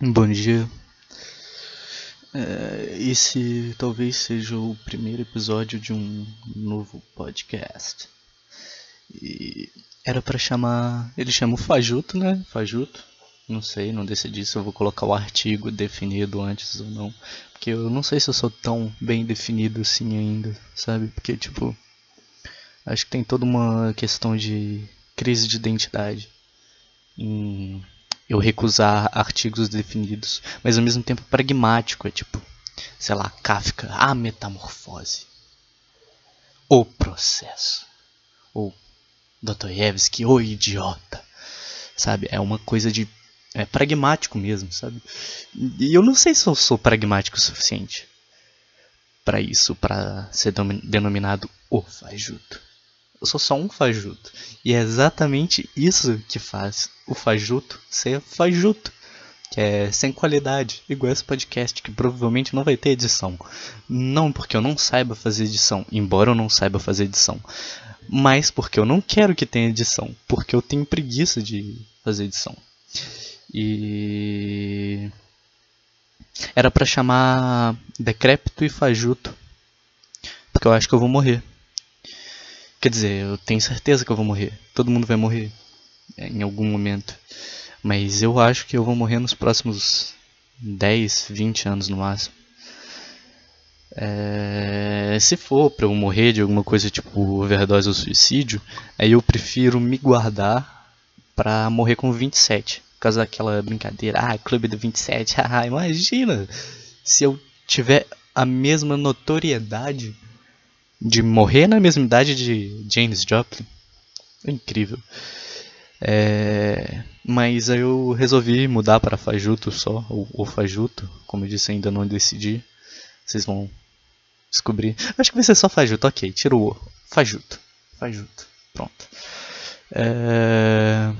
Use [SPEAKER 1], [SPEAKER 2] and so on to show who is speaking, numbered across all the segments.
[SPEAKER 1] Bom dia. É, esse talvez seja o primeiro episódio de um novo podcast. E era para chamar. Ele chama o Fajuto, né? Fajuto. Não sei, não decidi se eu vou colocar o artigo definido antes ou não. Porque eu não sei se eu sou tão bem definido assim ainda, sabe? Porque, tipo. Acho que tem toda uma questão de crise de identidade. Em eu recusar artigos definidos, mas ao mesmo tempo pragmático, é tipo, sei lá, Kafka, a metamorfose, o processo, ou Dostoiévski, o idiota, sabe? É uma coisa de é pragmático mesmo, sabe? E eu não sei se eu sou pragmático o suficiente para isso, para ser denominado o fajuto. Eu sou só um fajuto. E é exatamente isso que faz o fajuto ser fajuto. Que é sem qualidade, igual esse podcast, que provavelmente não vai ter edição. Não porque eu não saiba fazer edição, embora eu não saiba fazer edição. Mas porque eu não quero que tenha edição. Porque eu tenho preguiça de fazer edição. E. Era para chamar Decrépito e Fajuto. Porque eu acho que eu vou morrer. Quer dizer, eu tenho certeza que eu vou morrer. Todo mundo vai morrer é, em algum momento. Mas eu acho que eu vou morrer nos próximos 10, 20 anos no máximo. É, se for pra eu morrer de alguma coisa tipo overdose ou suicídio, aí eu prefiro me guardar pra morrer com 27. Por causa daquela brincadeira, ah, clube do 27, ah, imagina se eu tiver a mesma notoriedade de morrer na mesma idade de James Joplin. É incrível. É, mas aí eu resolvi mudar para Fajuto só, ou, ou Fajuto, como eu disse, ainda não decidi. Vocês vão descobrir. Acho que vai ser só Fajuto, ok, tira o O. Fajuto. Fajuto. Pronto. É...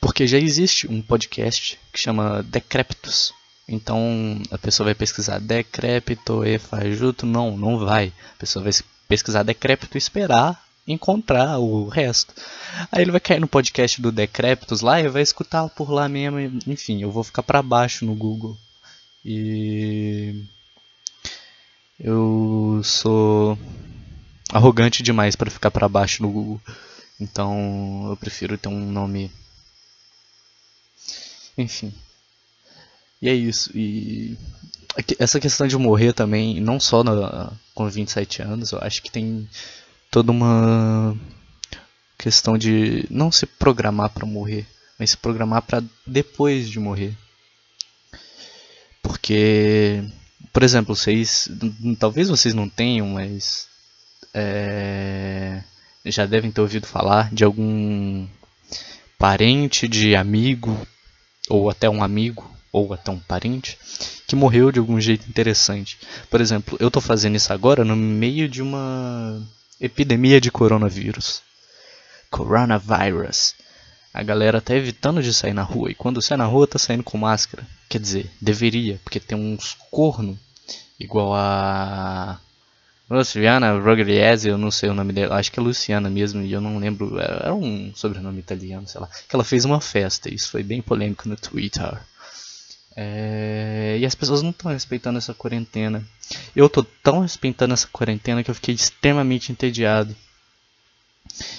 [SPEAKER 1] Porque já existe um podcast que chama Decréptos então a pessoa vai pesquisar decrépito e fajuto? Não, não vai. A pessoa vai pesquisar decrépito e esperar encontrar o resto. Aí ele vai cair no podcast do Decrépitos lá e vai escutar por lá mesmo. Enfim, eu vou ficar para baixo no Google. E eu sou arrogante demais para ficar para baixo no Google. Então eu prefiro ter um nome. Enfim. E é isso. E essa questão de morrer também, não só na, com 27 anos, eu acho que tem toda uma questão de não se programar para morrer, mas se programar para depois de morrer. Porque, por exemplo, vocês, talvez vocês não tenham, mas é, já devem ter ouvido falar de algum parente, de amigo ou até um amigo ou até um parente, que morreu de algum jeito interessante. Por exemplo, eu estou fazendo isso agora no meio de uma epidemia de coronavírus. Coronavirus. A galera tá evitando de sair na rua e quando sai na rua tá saindo com máscara. Quer dizer, deveria, porque tem uns corno igual a Luciana Rogliese, eu não sei o nome dela, acho que é Luciana mesmo, e eu não lembro, era um sobrenome italiano, sei lá, que ela fez uma festa, isso foi bem polêmico no Twitter. É... E as pessoas não estão respeitando essa quarentena. Eu tô tão respeitando essa quarentena que eu fiquei extremamente entediado.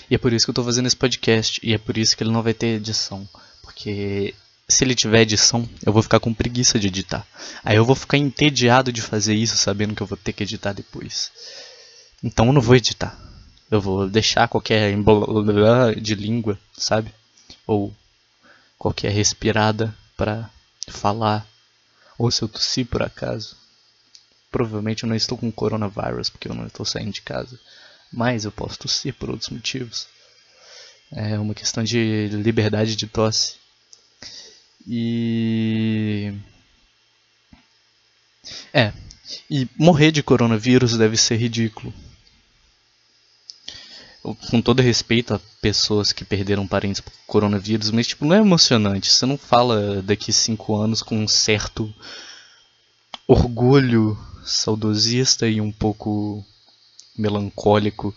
[SPEAKER 1] E é por isso que eu tô fazendo esse podcast. E é por isso que ele não vai ter edição. Porque se ele tiver edição, eu vou ficar com preguiça de editar. Aí eu vou ficar entediado de fazer isso, sabendo que eu vou ter que editar depois. Então eu não vou editar. Eu vou deixar qualquer de língua, sabe? Ou qualquer respirada para falar, ou se eu tossi por acaso. Provavelmente eu não estou com coronavírus porque eu não estou saindo de casa, mas eu posso tossir por outros motivos. É uma questão de liberdade de tosse. E. É. E morrer de coronavírus deve ser ridículo com todo respeito a pessoas que perderam parentes por coronavírus, mas tipo, não é emocionante. Você não fala daqui cinco anos com um certo orgulho saudosista e um pouco melancólico.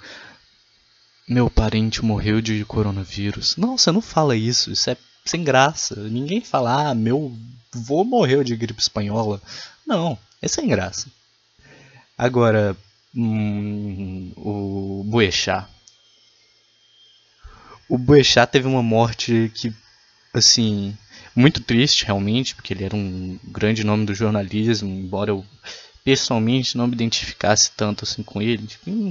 [SPEAKER 1] Meu parente morreu de coronavírus. Não, você não fala isso. Isso é sem graça. Ninguém fala, ah, meu vô morreu de gripe espanhola. Não, é sem graça. Agora, hum, o Boechat. O Boechat teve uma morte que, assim, muito triste realmente, porque ele era um grande nome do jornalismo, embora eu pessoalmente não me identificasse tanto assim com ele,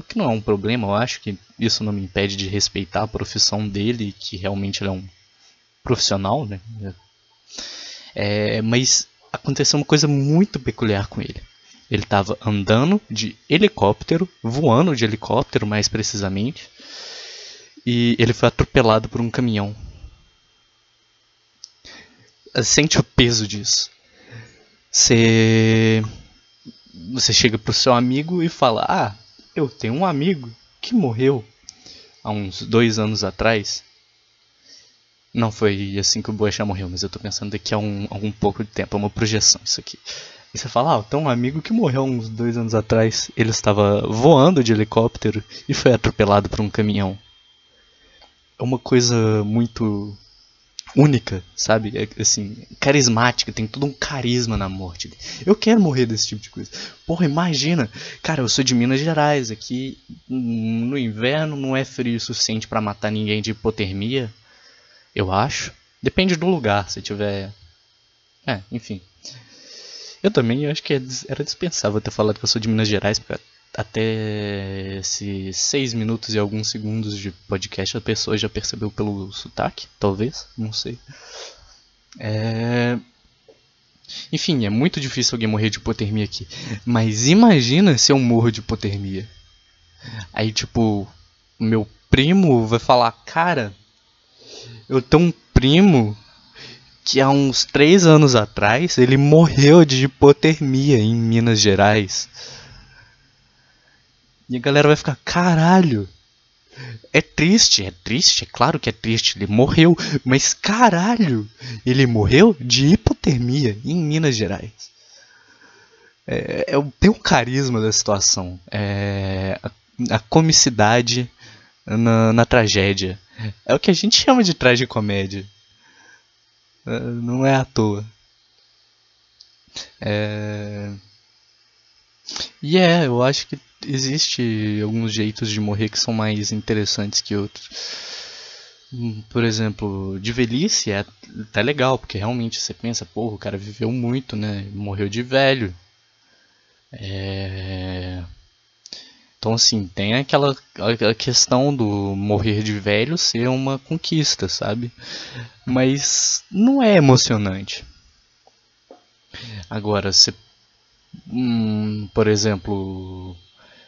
[SPEAKER 1] que não é um problema, eu acho que isso não me impede de respeitar a profissão dele, que realmente ele é um profissional, né? É, mas aconteceu uma coisa muito peculiar com ele. Ele estava andando de helicóptero, voando de helicóptero mais precisamente, e ele foi atropelado por um caminhão. Sente o peso disso. Você você chega pro seu amigo e fala: Ah, eu tenho um amigo que morreu há uns dois anos atrás. Não foi assim que o Boechat morreu, mas eu tô pensando daqui a um, algum pouco de tempo, é uma projeção isso aqui. E você fala, ah, tem um amigo que morreu uns dois anos atrás. Ele estava voando de helicóptero e foi atropelado por um caminhão. É uma coisa muito única, sabe? É, assim, carismática, tem todo um carisma na morte. Eu quero morrer desse tipo de coisa. Porra, imagina. Cara, eu sou de Minas Gerais, aqui no inverno não é frio o suficiente para matar ninguém de hipotermia, eu acho. Depende do lugar, se tiver É, enfim. Eu também acho que é era dispensável ter falado que eu sou de Minas Gerais, porque até esses 6 minutos e alguns segundos de podcast a pessoa já percebeu pelo sotaque, talvez, não sei. É... Enfim, é muito difícil alguém morrer de hipotermia aqui. Mas imagina se eu morro de hipotermia. Aí, tipo, meu primo vai falar: Cara, eu tenho um primo que há uns 3 anos atrás ele morreu de hipotermia em Minas Gerais. E a galera vai ficar, caralho. É triste, é triste, é claro que é triste, ele morreu, mas caralho, ele morreu de hipotermia em Minas Gerais. É, é, tem um carisma da situação, é, a, a comicidade na, na, tragédia. É o que a gente chama de tragicomédia. É, não é à toa. É... E é, eu acho que existe alguns jeitos de morrer que são mais interessantes que outros. Hum, por exemplo, de velhice é até legal, porque realmente você pensa, porra, o cara viveu muito, né? Morreu de velho. É... Então, assim, tem aquela a questão do morrer de velho ser uma conquista, sabe? Mas não é emocionante. Agora, você hum, por exemplo,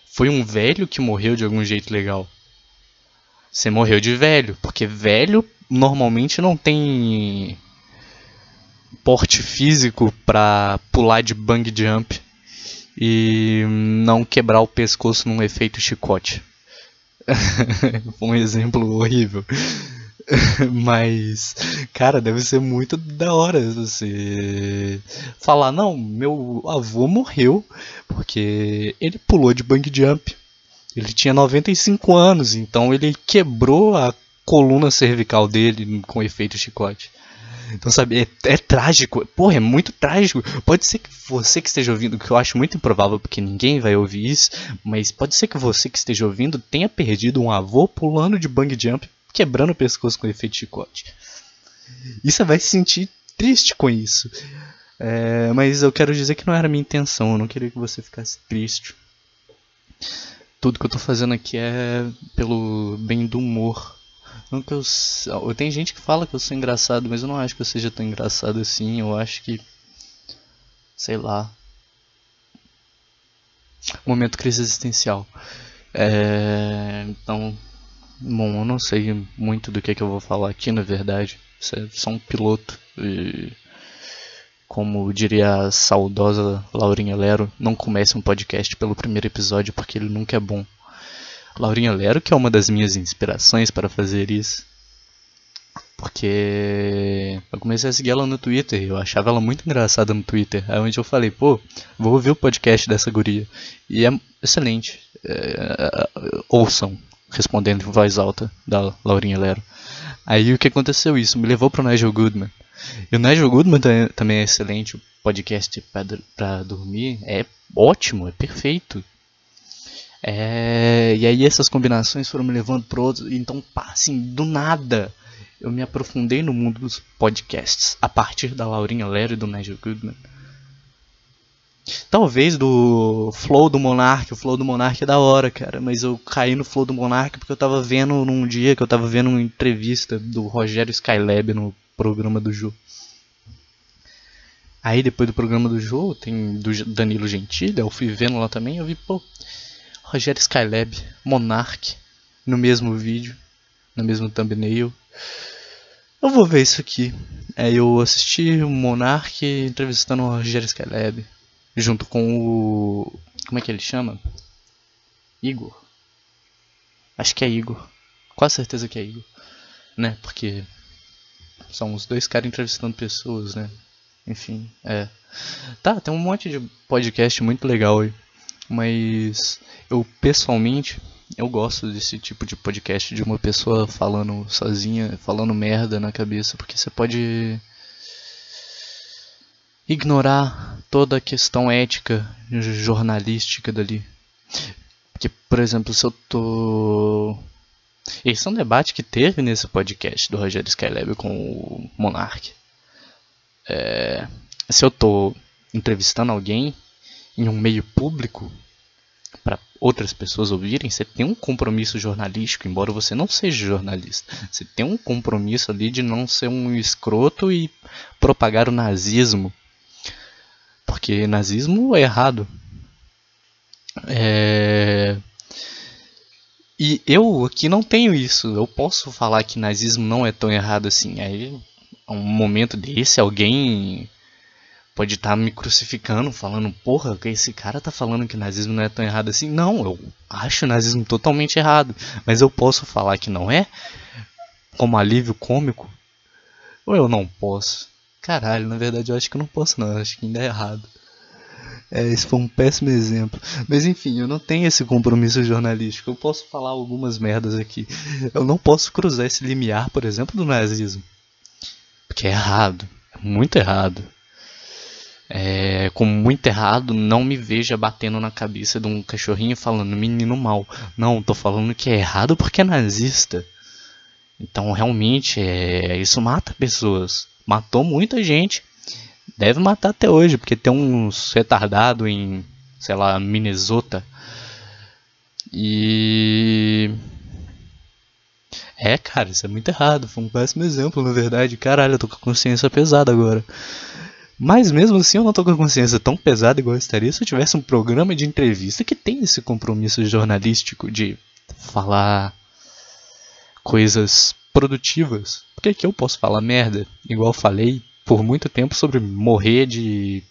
[SPEAKER 1] foi um velho que morreu de algum jeito legal. Você morreu de velho, porque velho normalmente não tem porte físico para pular de bang jump e não quebrar o pescoço num efeito chicote. Um exemplo horrível. Mas, cara, deve ser muito da hora você falar: não, meu avô morreu porque ele pulou de bang jump. Ele tinha 95 anos, então ele quebrou a coluna cervical dele com efeito chicote. Então, sabe, é, é, trágico. Porra, é muito trágico. Pode ser que você que esteja ouvindo, que eu acho muito improvável porque ninguém vai ouvir isso, mas pode ser que você que esteja ouvindo tenha perdido um avô pulando de bang jump quebrando o pescoço com efeito chicote. E você vai se sentir triste com isso. É, mas eu quero dizer que não era minha intenção, eu não queria que você ficasse triste. Tudo que eu tô fazendo aqui é pelo bem do humor. Não que eu, eu tem gente que fala que eu sou engraçado, mas eu não acho que eu seja tão engraçado assim. Eu acho que sei lá. Momento crise existencial. É, então Bom, eu não sei muito do que, é que eu vou falar aqui, na verdade. Isso é só um piloto. E, como diria a saudosa Laurinha Lero, não comece um podcast pelo primeiro episódio porque ele nunca é bom. Laurinha Lero, que é uma das minhas inspirações para fazer isso. Porque eu comecei a seguir ela no Twitter, eu achava ela muito engraçada no Twitter. Aí onde eu falei, pô, vou ouvir o podcast dessa guria. E é excelente. É, ouçam, respondendo em voz alta da Laurinha Lero. Aí o que aconteceu isso? Me levou pro Nigel Goodman. E o Nigel Goodman também é excelente. O podcast para dormir é ótimo, é perfeito. É, e aí essas combinações foram me levando para outros. Então, assim, do nada, eu me aprofundei no mundo dos podcasts a partir da Laurinha Lero e do Nigel Goodman. Talvez do Flow do Monark, o Flow do Monark é da hora, cara, mas eu caí no Flow do Monark porque eu tava vendo num dia que eu tava vendo uma entrevista do Rogério Skylab no programa do Ju. Aí depois do programa do Jô, tem do Danilo Gentili, eu fui vendo lá também, eu vi, pô, Rogério Skylab, Monarch, no mesmo vídeo, no mesmo thumbnail. Eu vou ver isso aqui. Aí eu assisti o Monarch entrevistando o Rogério Skylab, junto com o. Como é que ele chama? Igor. Acho que é Igor. Quase certeza que é Igor. Né? Porque são os dois caras entrevistando pessoas, né? Enfim, é. Tá, tem um monte de podcast muito legal aí. Mas eu pessoalmente eu gosto desse tipo de podcast de uma pessoa falando sozinha, falando merda na cabeça, porque você pode ignorar toda a questão ética jornalística dali. Porque, por exemplo, se eu tô esse é um debate que teve nesse podcast do Rogério Skylab com o Monark é, se eu estou entrevistando alguém em um meio público para outras pessoas ouvirem, você tem um compromisso jornalístico, embora você não seja jornalista. Você tem um compromisso ali de não ser um escroto e propagar o nazismo. Porque nazismo é errado. É... E eu aqui não tenho isso. Eu posso falar que nazismo não é tão errado assim. Aí um momento desse, alguém pode estar tá me crucificando, falando, porra, que esse cara tá falando que nazismo não é tão errado assim. Não, eu acho o nazismo totalmente errado, mas eu posso falar que não é como alívio cômico? Ou eu não posso? Caralho, na verdade eu acho que eu não posso não, eu acho que ainda é errado. É, esse foi um péssimo exemplo. Mas enfim, eu não tenho esse compromisso jornalístico. Eu posso falar algumas merdas aqui. Eu não posso cruzar esse limiar, por exemplo, do nazismo. Porque é errado. É muito errado. É, como muito errado, não me veja batendo na cabeça de um cachorrinho falando menino mal. Não, tô falando que é errado porque é nazista. Então realmente é, isso mata pessoas. Matou muita gente. Deve matar até hoje, porque tem uns retardado em, sei lá, Minnesota. E é, cara, isso é muito errado. Foi um péssimo exemplo, na verdade. Caralho, eu tô com a consciência pesada agora. Mas mesmo assim eu não tô com a consciência tão pesada igual eu estaria se eu tivesse um programa de entrevista que tem esse compromisso jornalístico de falar coisas produtivas. Porque aqui eu posso falar merda, igual falei por muito tempo sobre morrer de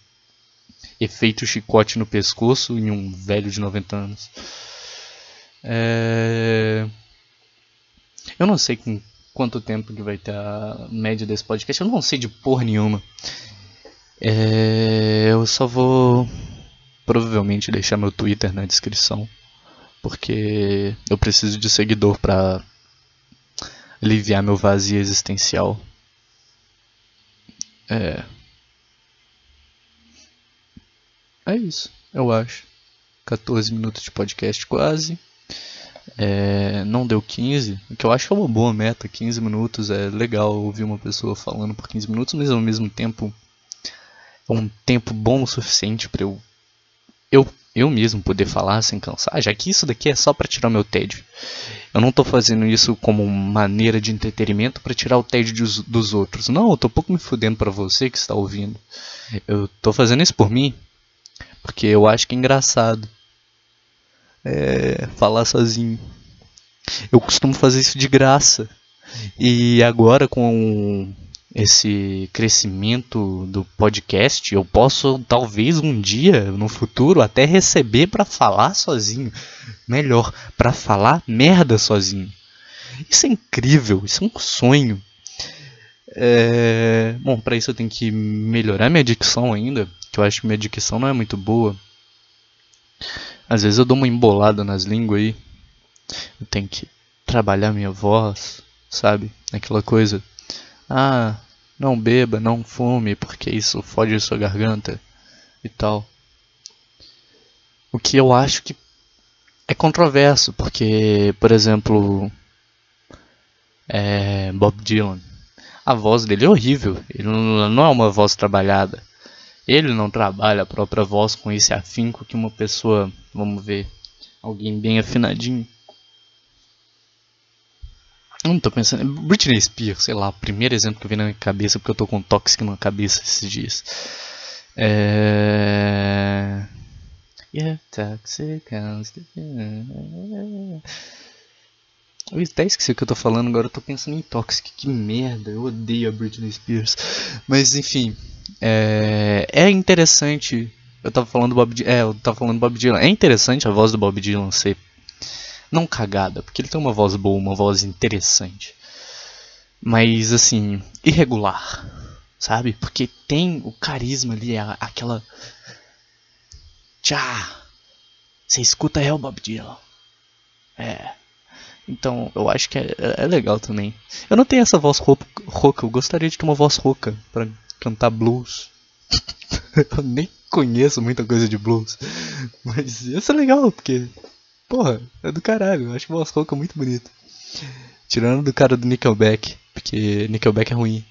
[SPEAKER 1] efeito chicote no pescoço em um velho de 90 anos. É... Eu não sei com quanto tempo que vai ter a média desse podcast. Eu não sei de porra nenhuma. É, eu só vou provavelmente deixar meu Twitter na descrição. Porque eu preciso de seguidor pra aliviar meu vazio existencial. É. É isso, eu acho. 14 minutos de podcast quase. É, não deu 15, o que eu acho que é uma boa meta, 15 minutos, é legal ouvir uma pessoa falando por 15 minutos, mas ao mesmo tempo é um tempo bom o suficiente para eu, eu eu mesmo poder falar sem cansar, já que isso daqui é só para tirar meu tédio. Eu não estou fazendo isso como maneira de entretenimento para tirar o tédio dos, dos, outros. Não, eu tô pouco me fudendo para você que está ouvindo. Eu estou fazendo isso por mim, porque eu acho que é engraçado é, falar sozinho. Eu costumo fazer isso de graça. E agora com esse crescimento do podcast, eu posso talvez um dia no futuro até receber para falar sozinho. Melhor, para falar merda sozinho. Isso é incrível, isso é um sonho. É... Bom, para isso eu tenho que melhorar minha dicção ainda, que eu acho que minha dicção não é muito boa. Às vezes eu dou uma embolada nas línguas aí. Eu tenho que trabalhar minha voz. sabe? Aquela coisa. Ah, não beba, não fume, porque isso fode sua garganta e tal. O que eu acho que é controverso, porque, por exemplo, é Bob Dylan. A voz dele é horrível, ele não é uma voz trabalhada. Ele não trabalha a própria voz com esse afinco que uma pessoa, vamos ver, alguém bem afinadinho. Não tô pensando. Britney Spears, sei lá, o primeiro exemplo que vi na minha cabeça, porque eu tô com tóxico na cabeça esses dias. É. Yeah, toxic. Eu até esqueci o que eu tô falando, agora eu tô pensando em Toxic. Que merda, eu odeio a Britney Spears. Mas enfim, é, é interessante. Eu tava falando do Bob Dylan. É, eu tava falando do Bob Dylan. É interessante a voz do Bob Dylan ser não cagada, porque ele tem uma voz boa, uma voz interessante. Mas assim, irregular, sabe? Porque tem o carisma ali, aquela. Tchá! Você escuta é o Bob Dylan. É. Então, eu acho que é, é, legal também. Eu não tenho essa voz rouca, eu gostaria de ter uma voz rouca para cantar blues. eu nem conheço muita coisa de blues. Mas isso é legal, porque. Porra, é do caralho. Eu acho voz rouca muito bonita. Tirando do cara do Nickelback, porque Nickelback é ruim.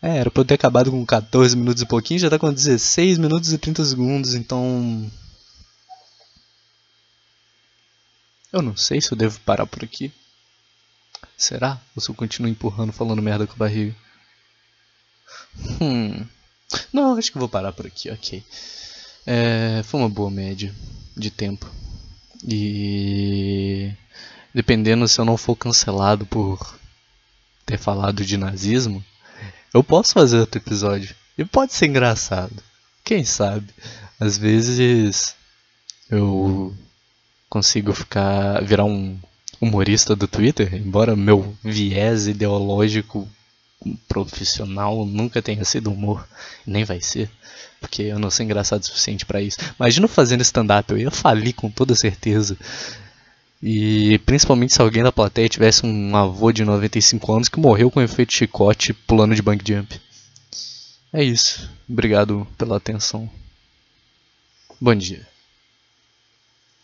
[SPEAKER 1] É, era pra eu ter acabado com 14 minutos e pouquinho, já tá com 16 minutos e 30 segundos, então Eu não sei se eu devo parar por aqui. Será? Ou se eu continuo empurrando, falando merda com a barriga? Hum. Não, acho que vou parar por aqui, ok. É, foi uma boa média de tempo. E. Dependendo se eu não for cancelado por ter falado de nazismo, eu posso fazer outro episódio. E pode ser engraçado. Quem sabe? Às vezes eu consigo ficar virar um humorista do Twitter, embora meu viés ideológico profissional nunca tenha sido humor, nem vai ser, porque eu não sou engraçado o suficiente para isso. Imagina fazendo stand-up, eu ia falir com toda certeza. E principalmente se alguém da plateia tivesse um avô de 95 anos que morreu com efeito chicote pulando de bang jump. É isso. Obrigado pela atenção. Bom dia.